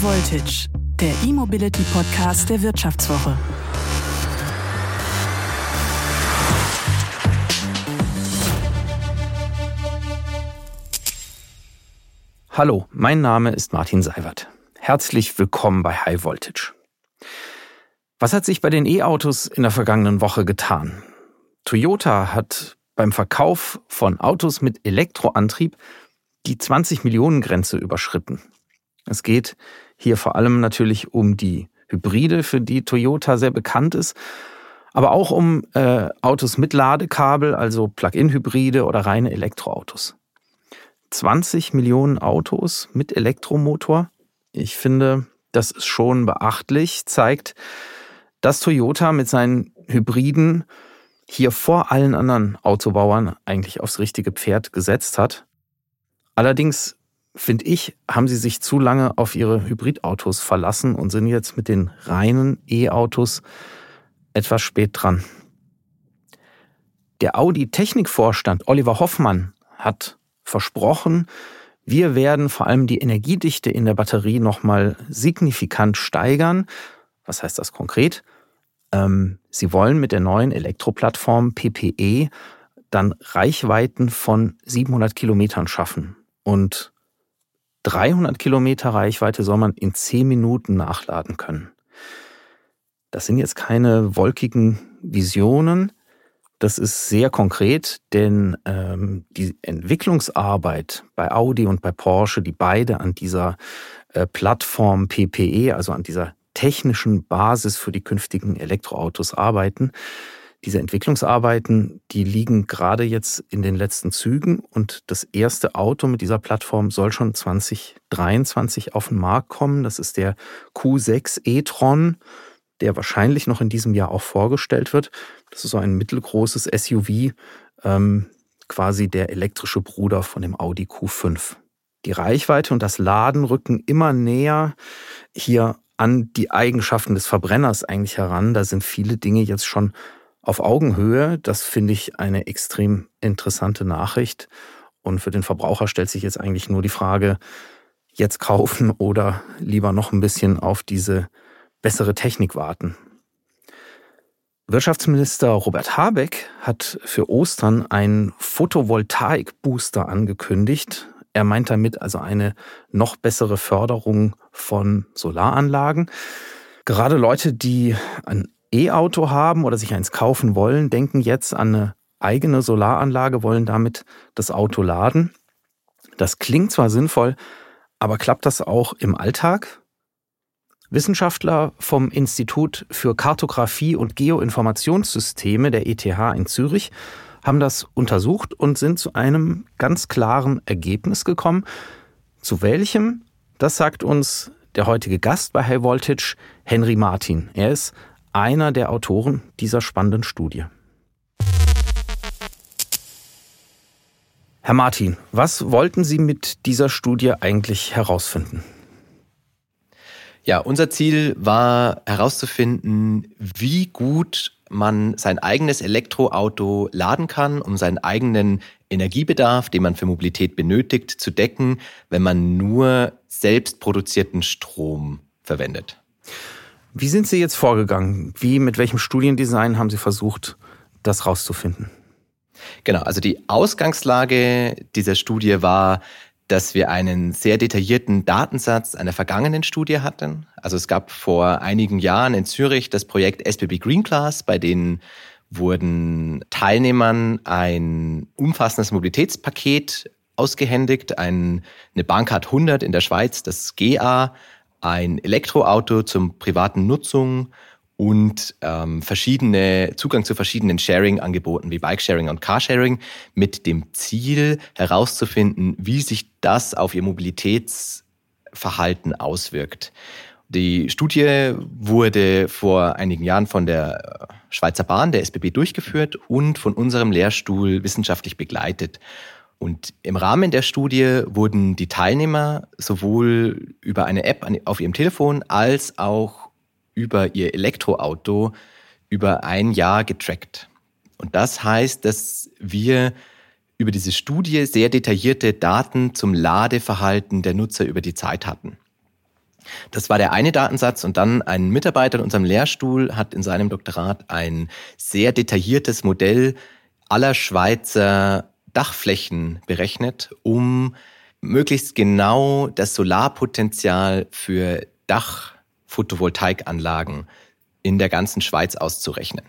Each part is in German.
Voltage, der E-Mobility Podcast der Wirtschaftswoche. Hallo, mein Name ist Martin Seiwert. Herzlich willkommen bei High Voltage. Was hat sich bei den E-Autos in der vergangenen Woche getan? Toyota hat beim Verkauf von Autos mit Elektroantrieb die 20 Millionen Grenze überschritten. Es geht hier vor allem natürlich um die Hybride, für die Toyota sehr bekannt ist, aber auch um äh, Autos mit Ladekabel, also Plug-in-Hybride oder reine Elektroautos. 20 Millionen Autos mit Elektromotor. Ich finde, das ist schon beachtlich, zeigt, dass Toyota mit seinen Hybriden hier vor allen anderen Autobauern eigentlich aufs richtige Pferd gesetzt hat. Allerdings finde ich, haben sie sich zu lange auf ihre Hybridautos verlassen und sind jetzt mit den reinen E-Autos etwas spät dran. Der Audi-Technikvorstand Oliver Hoffmann hat versprochen, wir werden vor allem die Energiedichte in der Batterie nochmal signifikant steigern. Was heißt das konkret? Ähm, sie wollen mit der neuen Elektroplattform PPE dann Reichweiten von 700 Kilometern schaffen. Und 300 Kilometer Reichweite soll man in 10 Minuten nachladen können. Das sind jetzt keine wolkigen Visionen. Das ist sehr konkret, denn ähm, die Entwicklungsarbeit bei Audi und bei Porsche, die beide an dieser äh, Plattform PPE, also an dieser technischen Basis für die künftigen Elektroautos arbeiten. Diese Entwicklungsarbeiten, die liegen gerade jetzt in den letzten Zügen und das erste Auto mit dieser Plattform soll schon 2023 auf den Markt kommen. Das ist der Q6 e-tron, der wahrscheinlich noch in diesem Jahr auch vorgestellt wird. Das ist so ein mittelgroßes SUV, ähm, quasi der elektrische Bruder von dem Audi Q5. Die Reichweite und das Laden rücken immer näher hier an die Eigenschaften des Verbrenners eigentlich heran. Da sind viele Dinge jetzt schon auf Augenhöhe. Das finde ich eine extrem interessante Nachricht. Und für den Verbraucher stellt sich jetzt eigentlich nur die Frage, jetzt kaufen oder lieber noch ein bisschen auf diese bessere Technik warten. Wirtschaftsminister Robert Habeck hat für Ostern einen Photovoltaik-Booster angekündigt. Er meint damit also eine noch bessere Förderung von Solaranlagen. Gerade Leute, die ein E-Auto haben oder sich eins kaufen wollen, denken jetzt an eine eigene Solaranlage, wollen damit das Auto laden. Das klingt zwar sinnvoll, aber klappt das auch im Alltag? Wissenschaftler vom Institut für Kartografie und Geoinformationssysteme der ETH in Zürich haben das untersucht und sind zu einem ganz klaren Ergebnis gekommen. Zu welchem? Das sagt uns der heutige Gast bei High Voltage, Henry Martin. Er ist einer der Autoren dieser spannenden Studie. Herr Martin, was wollten Sie mit dieser Studie eigentlich herausfinden? Ja, unser Ziel war herauszufinden, wie gut man sein eigenes Elektroauto laden kann, um seinen eigenen Energiebedarf, den man für Mobilität benötigt, zu decken, wenn man nur selbst produzierten Strom verwendet. Wie sind Sie jetzt vorgegangen? Wie, mit welchem Studiendesign haben Sie versucht, das rauszufinden? Genau, also die Ausgangslage dieser Studie war, dass wir einen sehr detaillierten Datensatz einer vergangenen Studie hatten. Also es gab vor einigen Jahren in Zürich das Projekt SBB Green Class, bei denen wurden Teilnehmern ein umfassendes Mobilitätspaket ausgehändigt, ein, eine Bahncard 100 in der Schweiz, das GA, ein Elektroauto zum privaten Nutzung und ähm, verschiedene Zugang zu verschiedenen Sharing-Angeboten wie Bike-Sharing und Carsharing mit dem Ziel herauszufinden, wie sich das auf ihr Mobilitätsverhalten auswirkt. Die Studie wurde vor einigen Jahren von der Schweizer Bahn, der SBB, durchgeführt und von unserem Lehrstuhl wissenschaftlich begleitet. Und im Rahmen der Studie wurden die Teilnehmer sowohl über eine App auf ihrem Telefon als auch über ihr Elektroauto über ein Jahr getrackt. Und das heißt, dass wir über diese Studie sehr detaillierte Daten zum Ladeverhalten der Nutzer über die Zeit hatten. Das war der eine Datensatz und dann ein Mitarbeiter in unserem Lehrstuhl hat in seinem Doktorat ein sehr detailliertes Modell aller Schweizer Dachflächen berechnet, um möglichst genau das Solarpotenzial für Dachphotovoltaikanlagen in der ganzen Schweiz auszurechnen.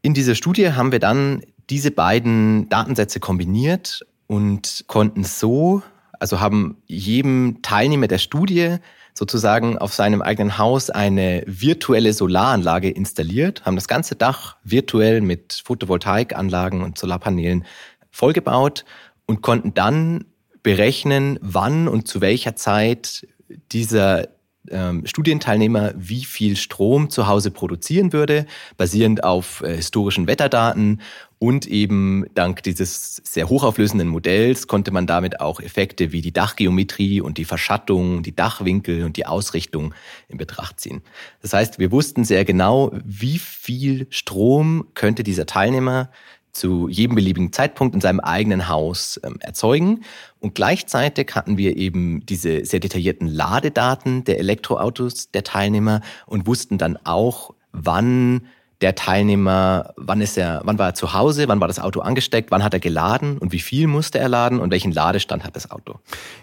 In dieser Studie haben wir dann diese beiden Datensätze kombiniert und konnten so, also haben jedem Teilnehmer der Studie sozusagen auf seinem eigenen Haus eine virtuelle Solaranlage installiert, haben das ganze Dach virtuell mit Photovoltaikanlagen und Solarpanelen vollgebaut und konnten dann berechnen, wann und zu welcher Zeit dieser ähm, Studienteilnehmer wie viel Strom zu Hause produzieren würde, basierend auf äh, historischen Wetterdaten und eben dank dieses sehr hochauflösenden Modells konnte man damit auch Effekte wie die Dachgeometrie und die Verschattung, die Dachwinkel und die Ausrichtung in Betracht ziehen. Das heißt, wir wussten sehr genau, wie viel Strom könnte dieser Teilnehmer zu jedem beliebigen Zeitpunkt in seinem eigenen Haus ähm, erzeugen. Und gleichzeitig hatten wir eben diese sehr detaillierten Ladedaten der Elektroautos der Teilnehmer und wussten dann auch, wann der Teilnehmer, wann ist er, wann war er zu Hause, wann war das Auto angesteckt, wann hat er geladen und wie viel musste er laden und welchen Ladestand hat das Auto.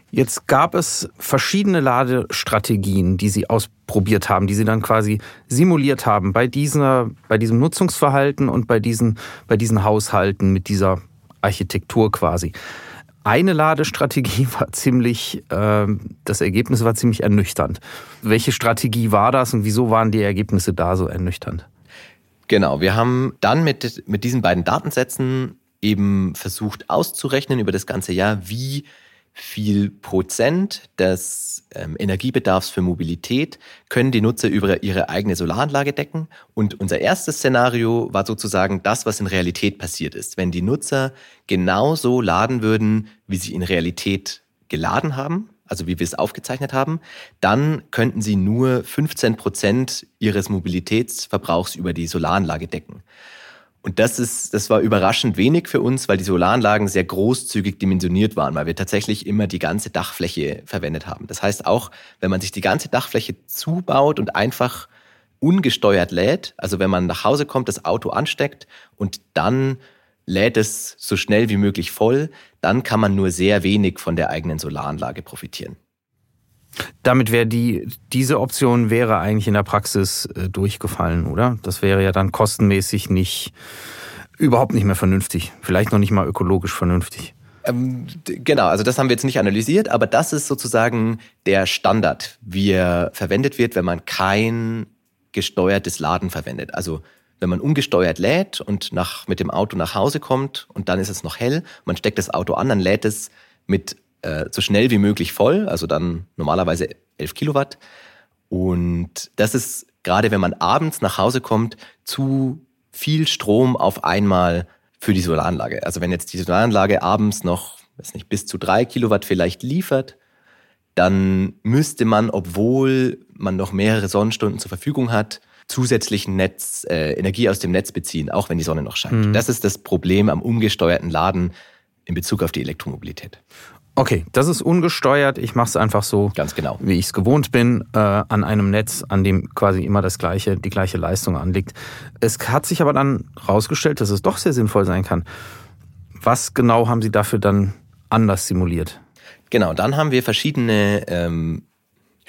Jetzt gab es verschiedene Ladestrategien, die Sie ausprobiert haben, die Sie dann quasi simuliert haben bei dieser, bei diesem Nutzungsverhalten und bei diesen, bei diesen Haushalten mit dieser Architektur quasi. Eine Ladestrategie war ziemlich, äh, das Ergebnis war ziemlich ernüchternd. Welche Strategie war das und wieso waren die Ergebnisse da so ernüchternd? Genau, wir haben dann mit, mit diesen beiden Datensätzen eben versucht auszurechnen über das ganze Jahr, wie viel Prozent des ähm, Energiebedarfs für Mobilität können die Nutzer über ihre eigene Solaranlage decken. Und unser erstes Szenario war sozusagen das, was in Realität passiert ist. Wenn die Nutzer genauso laden würden, wie sie in Realität geladen haben, also wie wir es aufgezeichnet haben, dann könnten sie nur 15 Prozent ihres Mobilitätsverbrauchs über die Solaranlage decken. Und das ist, das war überraschend wenig für uns, weil die Solaranlagen sehr großzügig dimensioniert waren, weil wir tatsächlich immer die ganze Dachfläche verwendet haben. Das heißt auch, wenn man sich die ganze Dachfläche zubaut und einfach ungesteuert lädt, also wenn man nach Hause kommt, das Auto ansteckt und dann lädt es so schnell wie möglich voll, dann kann man nur sehr wenig von der eigenen Solaranlage profitieren. Damit wäre die, diese Option wäre eigentlich in der Praxis äh, durchgefallen, oder? Das wäre ja dann kostenmäßig nicht, überhaupt nicht mehr vernünftig. Vielleicht noch nicht mal ökologisch vernünftig. Ähm, genau, also das haben wir jetzt nicht analysiert, aber das ist sozusagen der Standard, wie er verwendet wird, wenn man kein gesteuertes Laden verwendet. Also wenn man ungesteuert lädt und nach, mit dem Auto nach Hause kommt und dann ist es noch hell, man steckt das Auto an, dann lädt es mit äh, so schnell wie möglich voll, also dann normalerweise 11 Kilowatt. Und das ist gerade, wenn man abends nach Hause kommt, zu viel Strom auf einmal für die Solaranlage. Also wenn jetzt die Solaranlage abends noch, weiß nicht, bis zu drei Kilowatt vielleicht liefert, dann müsste man, obwohl man noch mehrere Sonnenstunden zur Verfügung hat, zusätzlichen Netz, äh, Energie aus dem Netz beziehen, auch wenn die Sonne noch scheint. Mhm. Das ist das Problem am ungesteuerten Laden in Bezug auf die Elektromobilität. Okay, das ist ungesteuert. Ich mache es einfach so, ganz genau, wie ich es gewohnt bin, äh, an einem Netz, an dem quasi immer das gleiche, die gleiche Leistung anliegt. Es hat sich aber dann herausgestellt, dass es doch sehr sinnvoll sein kann. Was genau haben Sie dafür dann anders simuliert? Genau, dann haben wir verschiedene ähm,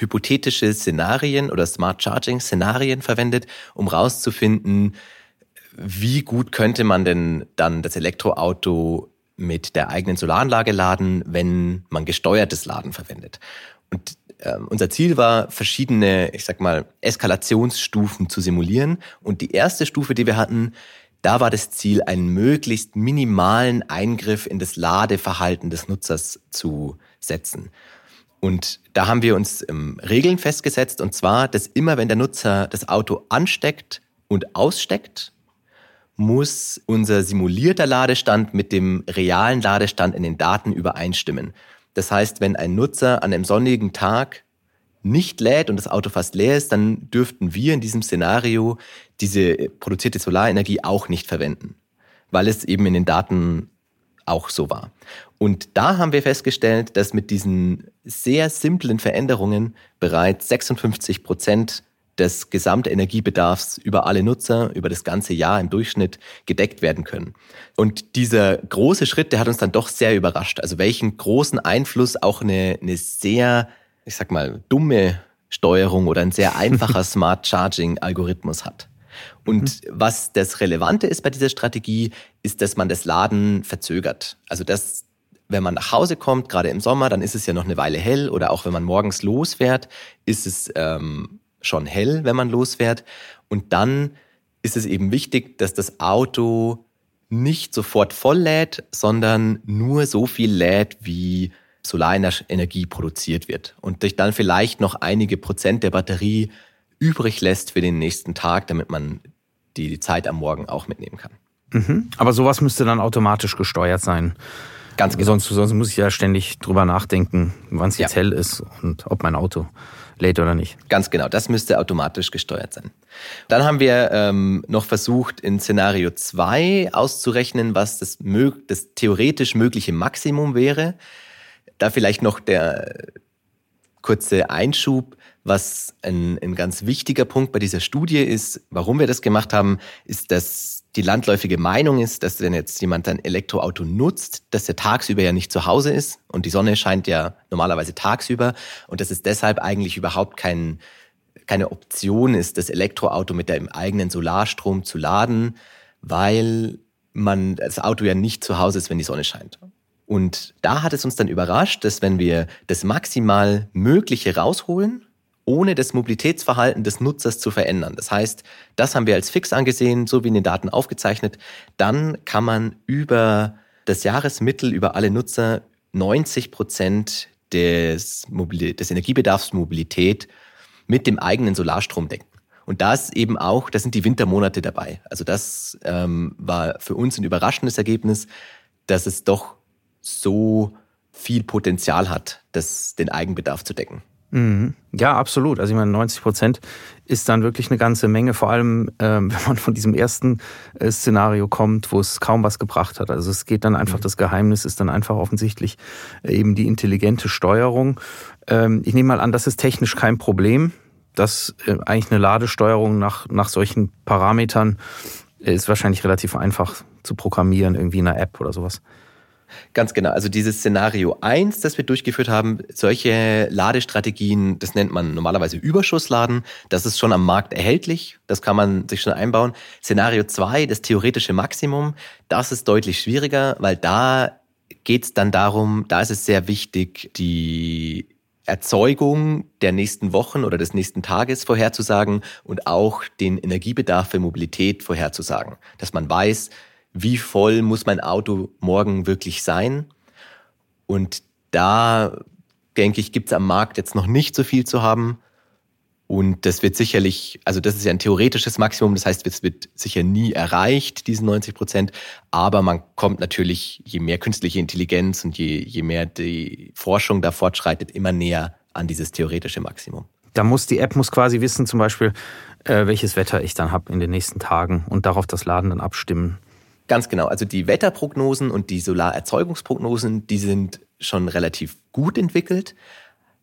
hypothetische Szenarien oder Smart Charging Szenarien verwendet, um rauszufinden, wie gut könnte man denn dann das Elektroauto mit der eigenen Solaranlage laden, wenn man gesteuertes Laden verwendet. Und äh, unser Ziel war, verschiedene, ich sag mal, Eskalationsstufen zu simulieren. Und die erste Stufe, die wir hatten, da war das Ziel, einen möglichst minimalen Eingriff in das Ladeverhalten des Nutzers zu setzen. Und da haben wir uns ähm, Regeln festgesetzt, und zwar, dass immer, wenn der Nutzer das Auto ansteckt und aussteckt, muss unser simulierter Ladestand mit dem realen Ladestand in den Daten übereinstimmen. Das heißt, wenn ein Nutzer an einem sonnigen Tag nicht lädt und das Auto fast leer ist, dann dürften wir in diesem Szenario diese produzierte Solarenergie auch nicht verwenden, weil es eben in den Daten auch so war. Und da haben wir festgestellt, dass mit diesen sehr simplen Veränderungen bereits 56 Prozent des Gesamtenergiebedarfs über alle Nutzer über das ganze Jahr im Durchschnitt gedeckt werden können. Und dieser große Schritt, der hat uns dann doch sehr überrascht. Also welchen großen Einfluss auch eine, eine sehr, ich sag mal, dumme Steuerung oder ein sehr einfacher Smart Charging Algorithmus hat. Und mhm. was das Relevante ist bei dieser Strategie, ist, dass man das Laden verzögert. Also dass, wenn man nach Hause kommt, gerade im Sommer, dann ist es ja noch eine Weile hell oder auch wenn man morgens losfährt, ist es ähm, schon hell, wenn man losfährt. Und dann ist es eben wichtig, dass das Auto nicht sofort voll lädt, sondern nur so viel lädt, wie Solarenergie produziert wird und sich dann vielleicht noch einige Prozent der Batterie übrig lässt für den nächsten Tag, damit man die Zeit am Morgen auch mitnehmen kann. Mhm. Aber sowas müsste dann automatisch gesteuert sein. Ganz genau. Sonst, sonst muss ich ja ständig drüber nachdenken, wann es jetzt ja. hell ist und ob mein Auto lädt oder nicht. Ganz genau, das müsste automatisch gesteuert sein. Dann haben wir ähm, noch versucht, in Szenario 2 auszurechnen, was das, das theoretisch mögliche Maximum wäre. Da vielleicht noch der kurze Einschub. Was ein, ein ganz wichtiger Punkt bei dieser Studie ist, warum wir das gemacht haben, ist, dass die landläufige Meinung ist, dass wenn jetzt jemand ein Elektroauto nutzt, dass er tagsüber ja nicht zu Hause ist und die Sonne scheint ja normalerweise tagsüber und dass es deshalb eigentlich überhaupt kein, keine Option ist, das Elektroauto mit dem eigenen Solarstrom zu laden, weil man das Auto ja nicht zu Hause ist, wenn die Sonne scheint. Und da hat es uns dann überrascht, dass wenn wir das maximal Mögliche rausholen, ohne das Mobilitätsverhalten des Nutzers zu verändern. Das heißt, das haben wir als fix angesehen, so wie in den Daten aufgezeichnet. Dann kann man über das Jahresmittel, über alle Nutzer 90 Prozent des, des Energiebedarfs Mobilität mit dem eigenen Solarstrom decken. Und das eben auch, das sind die Wintermonate dabei. Also das ähm, war für uns ein überraschendes Ergebnis, dass es doch so viel Potenzial hat, das, den Eigenbedarf zu decken. Mhm. Ja, absolut. Also ich meine, 90 Prozent ist dann wirklich eine ganze Menge, vor allem ähm, wenn man von diesem ersten äh, Szenario kommt, wo es kaum was gebracht hat. Also es geht dann einfach, mhm. das Geheimnis ist dann einfach offensichtlich äh, eben die intelligente Steuerung. Ähm, ich nehme mal an, das ist technisch kein Problem, dass äh, eigentlich eine Ladesteuerung nach, nach solchen Parametern ist wahrscheinlich relativ einfach zu programmieren, irgendwie in einer App oder sowas. Ganz genau. Also dieses Szenario 1, das wir durchgeführt haben, solche Ladestrategien, das nennt man normalerweise Überschussladen. Das ist schon am Markt erhältlich. Das kann man sich schon einbauen. Szenario 2, das theoretische Maximum, das ist deutlich schwieriger, weil da geht es dann darum, da ist es sehr wichtig, die Erzeugung der nächsten Wochen oder des nächsten Tages vorherzusagen und auch den Energiebedarf für Mobilität vorherzusagen. Dass man weiß, wie voll muss mein Auto morgen wirklich sein. Und da, denke ich, gibt es am Markt jetzt noch nicht so viel zu haben. Und das wird sicherlich, also das ist ja ein theoretisches Maximum, das heißt, es wird sicher nie erreicht, diesen 90 Prozent. Aber man kommt natürlich, je mehr künstliche Intelligenz und je, je mehr die Forschung da fortschreitet, immer näher an dieses theoretische Maximum. Da muss die App muss quasi wissen, zum Beispiel, äh, welches Wetter ich dann habe in den nächsten Tagen und darauf das Laden dann abstimmen. Ganz genau. Also die Wetterprognosen und die Solarerzeugungsprognosen, die sind schon relativ gut entwickelt.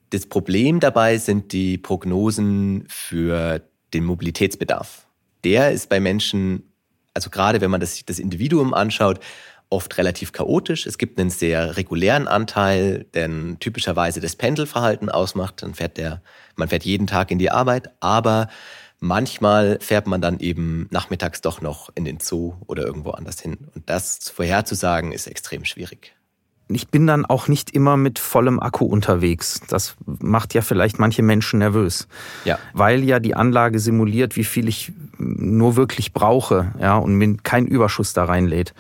Das Problem dabei sind die Prognosen für den Mobilitätsbedarf. Der ist bei Menschen, also gerade wenn man das, das Individuum anschaut, oft relativ chaotisch. Es gibt einen sehr regulären Anteil, der typischerweise das Pendelverhalten ausmacht. Dann fährt der, man fährt jeden Tag in die Arbeit, aber Manchmal fährt man dann eben nachmittags doch noch in den Zoo oder irgendwo anders hin. Und das vorherzusagen ist extrem schwierig. Ich bin dann auch nicht immer mit vollem Akku unterwegs. Das macht ja vielleicht manche Menschen nervös. Ja. Weil ja die Anlage simuliert, wie viel ich nur wirklich brauche, ja, und mir kein Überschuss da reinlädt.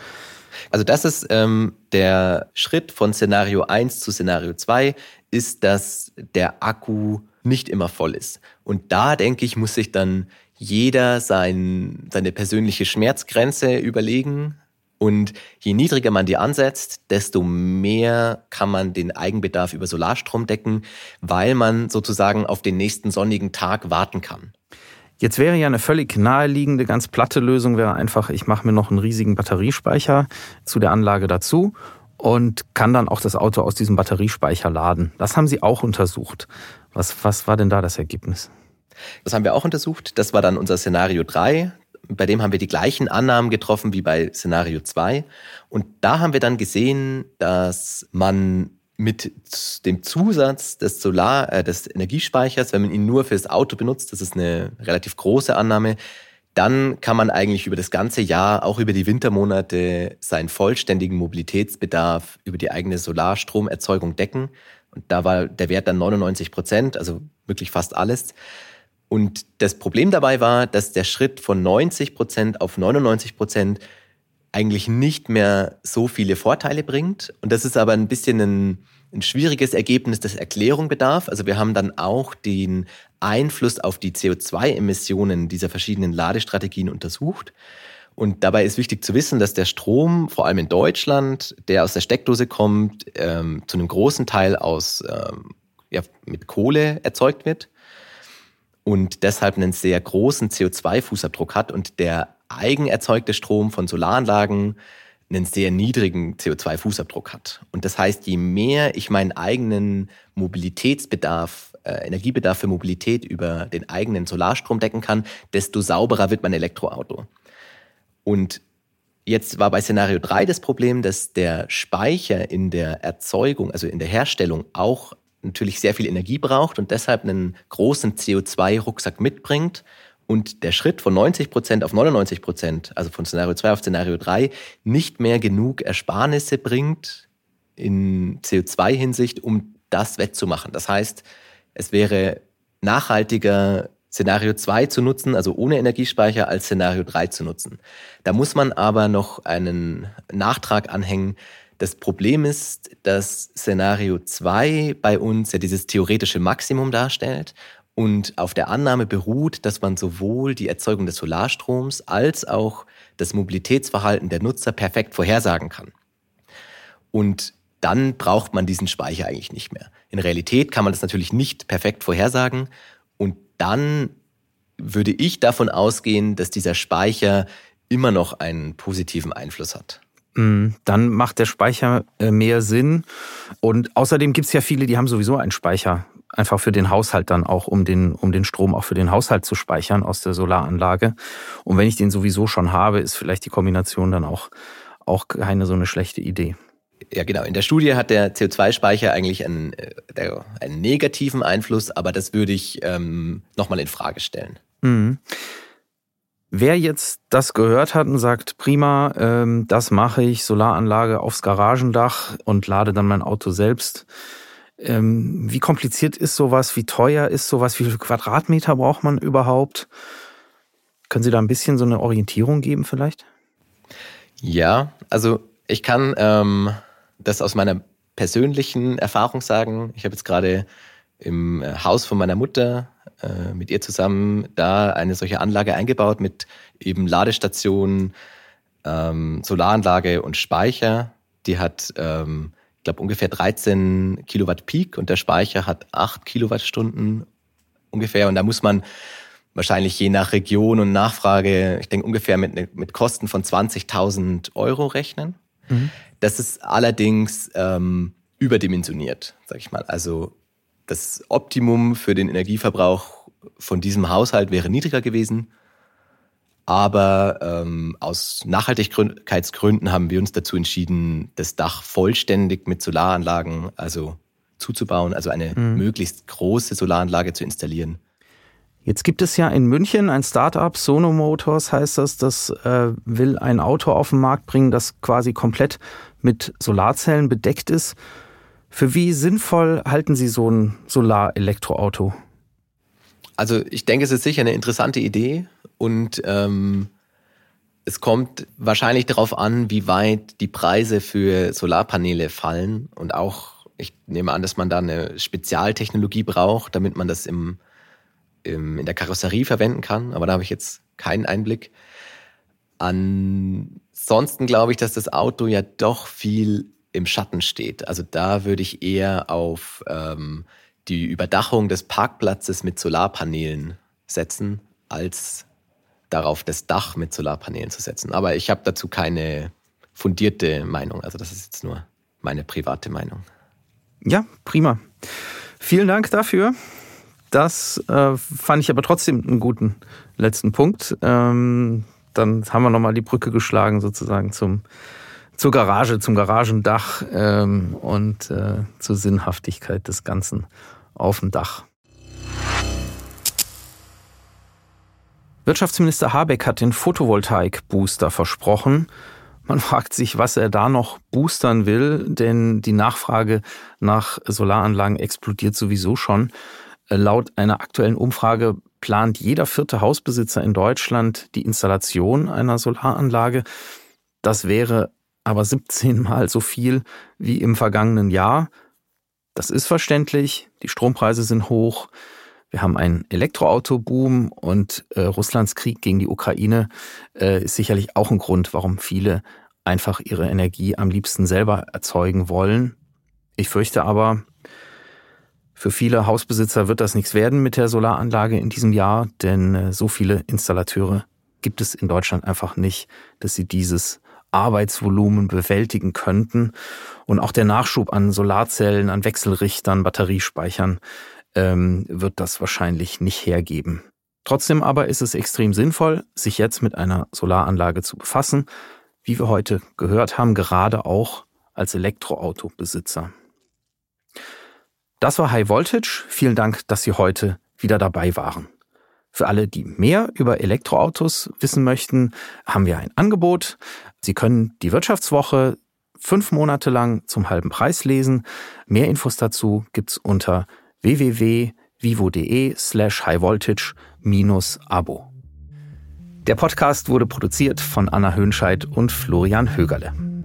Also das ist ähm, der Schritt von Szenario 1 zu Szenario 2, ist, dass der Akku nicht immer voll ist. Und da, denke ich, muss sich dann jeder sein, seine persönliche Schmerzgrenze überlegen. Und je niedriger man die ansetzt, desto mehr kann man den Eigenbedarf über Solarstrom decken, weil man sozusagen auf den nächsten sonnigen Tag warten kann. Jetzt wäre ja eine völlig naheliegende, ganz platte Lösung wäre einfach, ich mache mir noch einen riesigen Batteriespeicher zu der Anlage dazu und kann dann auch das Auto aus diesem Batteriespeicher laden. Das haben Sie auch untersucht. Was, was war denn da das Ergebnis? Das haben wir auch untersucht. Das war dann unser Szenario 3. Bei dem haben wir die gleichen Annahmen getroffen wie bei Szenario 2. Und da haben wir dann gesehen, dass man mit dem Zusatz des Solar, äh, des Energiespeichers, wenn man ihn nur fürs Auto benutzt, das ist eine relativ große Annahme, dann kann man eigentlich über das ganze Jahr, auch über die Wintermonate, seinen vollständigen Mobilitätsbedarf über die eigene Solarstromerzeugung decken. Da war der Wert dann 99 Prozent, also wirklich fast alles. Und das Problem dabei war, dass der Schritt von 90 Prozent auf 99 Prozent eigentlich nicht mehr so viele Vorteile bringt. Und das ist aber ein bisschen ein, ein schwieriges Ergebnis, das Erklärung bedarf. Also wir haben dann auch den Einfluss auf die CO2-Emissionen dieser verschiedenen Ladestrategien untersucht. Und dabei ist wichtig zu wissen, dass der Strom, vor allem in Deutschland, der aus der Steckdose kommt, ähm, zu einem großen Teil aus ähm, ja, mit Kohle erzeugt wird und deshalb einen sehr großen CO2-Fußabdruck hat und der eigen erzeugte Strom von Solaranlagen einen sehr niedrigen CO2-Fußabdruck hat. Und das heißt, je mehr ich meinen eigenen Mobilitätsbedarf, äh, Energiebedarf für Mobilität über den eigenen Solarstrom decken kann, desto sauberer wird mein Elektroauto. Und jetzt war bei Szenario 3 das Problem, dass der Speicher in der Erzeugung, also in der Herstellung auch natürlich sehr viel Energie braucht und deshalb einen großen CO2-Rucksack mitbringt und der Schritt von 90 Prozent auf 99 Prozent, also von Szenario 2 auf Szenario 3, nicht mehr genug Ersparnisse bringt in CO2-Hinsicht, um das wettzumachen. Das heißt, es wäre nachhaltiger, Szenario 2 zu nutzen, also ohne Energiespeicher, als Szenario 3 zu nutzen. Da muss man aber noch einen Nachtrag anhängen, das Problem ist, dass Szenario 2 bei uns ja dieses theoretische Maximum darstellt und auf der Annahme beruht, dass man sowohl die Erzeugung des Solarstroms als auch das Mobilitätsverhalten der Nutzer perfekt vorhersagen kann. Und dann braucht man diesen Speicher eigentlich nicht mehr. In Realität kann man das natürlich nicht perfekt vorhersagen dann würde ich davon ausgehen, dass dieser Speicher immer noch einen positiven Einfluss hat. Mm, dann macht der Speicher äh, mehr Sinn. Und außerdem gibt es ja viele, die haben sowieso einen Speicher. Einfach für den Haushalt dann auch, um den, um den Strom auch für den Haushalt zu speichern aus der Solaranlage. Und wenn ich den sowieso schon habe, ist vielleicht die Kombination dann auch, auch keine so eine schlechte Idee. Ja, genau. In der Studie hat der CO2-Speicher eigentlich einen, äh, einen negativen Einfluss, aber das würde ich ähm, nochmal in Frage stellen. Mhm. Wer jetzt das gehört hat und sagt, prima, ähm, das mache ich, Solaranlage aufs Garagendach und lade dann mein Auto selbst. Ähm, wie kompliziert ist sowas? Wie teuer ist sowas? Wie viele Quadratmeter braucht man überhaupt? Können Sie da ein bisschen so eine Orientierung geben vielleicht? Ja, also ich kann ähm, das aus meiner persönlichen Erfahrung sagen. Ich habe jetzt gerade im Haus von meiner Mutter äh, mit ihr zusammen da eine solche Anlage eingebaut mit eben Ladestation, ähm, Solaranlage und Speicher. Die hat, ähm, ich glaube, ungefähr 13 Kilowatt Peak und der Speicher hat 8 Kilowattstunden ungefähr. Und da muss man wahrscheinlich je nach Region und Nachfrage, ich denke ungefähr mit, mit Kosten von 20.000 Euro rechnen. Mhm. Das ist allerdings ähm, überdimensioniert, sag ich mal. Also das Optimum für den Energieverbrauch von diesem Haushalt wäre niedriger gewesen. Aber ähm, aus Nachhaltigkeitsgründen haben wir uns dazu entschieden, das Dach vollständig mit Solaranlagen also zuzubauen, also eine mhm. möglichst große Solaranlage zu installieren. Jetzt gibt es ja in München ein Startup, Sono Motors heißt das, das äh, will ein Auto auf den Markt bringen, das quasi komplett mit Solarzellen bedeckt ist. Für wie sinnvoll halten Sie so ein Solar-Elektroauto? Also ich denke, es ist sicher eine interessante Idee und ähm, es kommt wahrscheinlich darauf an, wie weit die Preise für Solarpaneele fallen und auch, ich nehme an, dass man da eine Spezialtechnologie braucht, damit man das im, im, in der Karosserie verwenden kann, aber da habe ich jetzt keinen Einblick. Ansonsten glaube ich, dass das Auto ja doch viel im Schatten steht. Also da würde ich eher auf ähm, die Überdachung des Parkplatzes mit Solarpanelen setzen als darauf das Dach mit Solarpanelen zu setzen. Aber ich habe dazu keine fundierte Meinung. Also das ist jetzt nur meine private Meinung. Ja, prima. Vielen Dank dafür. Das äh, fand ich aber trotzdem einen guten letzten Punkt. Ähm, dann haben wir nochmal die Brücke geschlagen sozusagen zum, zur Garage, zum Garagendach ähm, und äh, zur Sinnhaftigkeit des Ganzen auf dem Dach. Wirtschaftsminister Habeck hat den Photovoltaik-Booster versprochen. Man fragt sich, was er da noch boostern will, denn die Nachfrage nach Solaranlagen explodiert sowieso schon. Laut einer aktuellen Umfrage plant jeder vierte Hausbesitzer in Deutschland die Installation einer Solaranlage. Das wäre aber 17 mal so viel wie im vergangenen Jahr. Das ist verständlich. Die Strompreise sind hoch. Wir haben einen Elektroautoboom und äh, Russlands Krieg gegen die Ukraine äh, ist sicherlich auch ein Grund, warum viele einfach ihre Energie am liebsten selber erzeugen wollen. Ich fürchte aber, für viele Hausbesitzer wird das nichts werden mit der Solaranlage in diesem Jahr, denn äh, so viele Installateure gibt es in Deutschland einfach nicht, dass sie dieses Arbeitsvolumen bewältigen könnten. Und auch der Nachschub an Solarzellen, an Wechselrichtern, Batteriespeichern ähm, wird das wahrscheinlich nicht hergeben. Trotzdem aber ist es extrem sinnvoll, sich jetzt mit einer Solaranlage zu befassen, wie wir heute gehört haben, gerade auch als Elektroautobesitzer. Das war High Voltage. Vielen Dank, dass Sie heute wieder dabei waren. Für alle, die mehr über Elektroautos wissen möchten, haben wir ein Angebot. Sie können die Wirtschaftswoche fünf Monate lang zum halben Preis lesen. Mehr Infos dazu gibt's unter www.vivo.de slash highvoltage-abo. Der Podcast wurde produziert von Anna Höhnscheid und Florian Högerle.